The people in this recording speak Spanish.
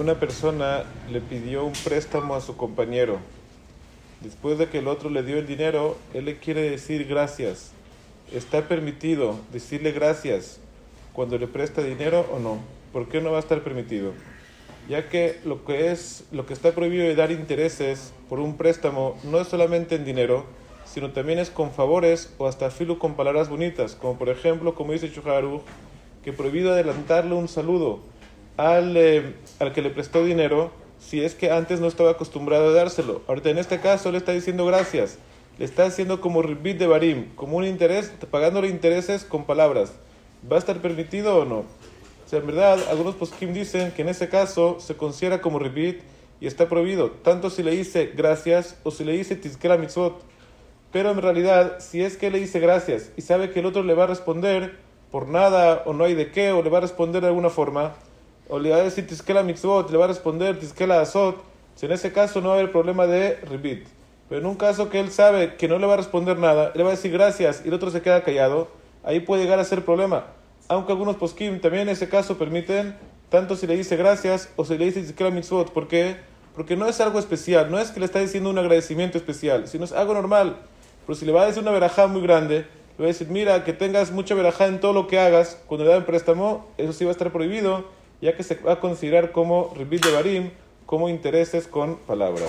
Una persona le pidió un préstamo a su compañero. Después de que el otro le dio el dinero, él le quiere decir gracias. ¿Está permitido decirle gracias cuando le presta dinero o no? ¿Por qué no va a estar permitido? Ya que lo que es lo que está prohibido de dar intereses por un préstamo no es solamente en dinero, sino también es con favores o hasta filo con palabras bonitas, como por ejemplo, como dice Chuharu, que prohibido adelantarle un saludo al, eh, al que le prestó dinero si es que antes no estaba acostumbrado a dárselo. Ahorita en este caso le está diciendo gracias, le está haciendo como ribit de barim, como un interés, pagándole intereses con palabras. ¿Va a estar permitido o no? O en verdad, algunos poskim dicen que en ese caso se considera como ribit y está prohibido, tanto si le dice gracias o si le dice tizkera mitzvot. Pero en realidad, si es que le dice gracias y sabe que el otro le va a responder por nada o no hay de qué, o le va a responder de alguna forma, o le va a decir Tizkela Mitzvot, le va a responder Tizkela Azot, en ese caso no va a haber problema de Ribit. Pero en un caso que él sabe que no le va a responder nada, le va a decir gracias y el otro se queda callado, ahí puede llegar a ser problema. Aunque algunos poskim también en ese caso permiten, tanto si le dice gracias o si le dice Tizkela Mitzvot. ¿Por qué? Porque no es algo especial, no es que le está diciendo un agradecimiento especial, sino es algo normal. Pero si le va a decir una verajá muy grande, le va a decir, mira, que tengas mucha verajá en todo lo que hagas, cuando le dan préstamo, eso sí va a estar prohibido, ya que se va a considerar como ribit de barim, como intereses con palabra.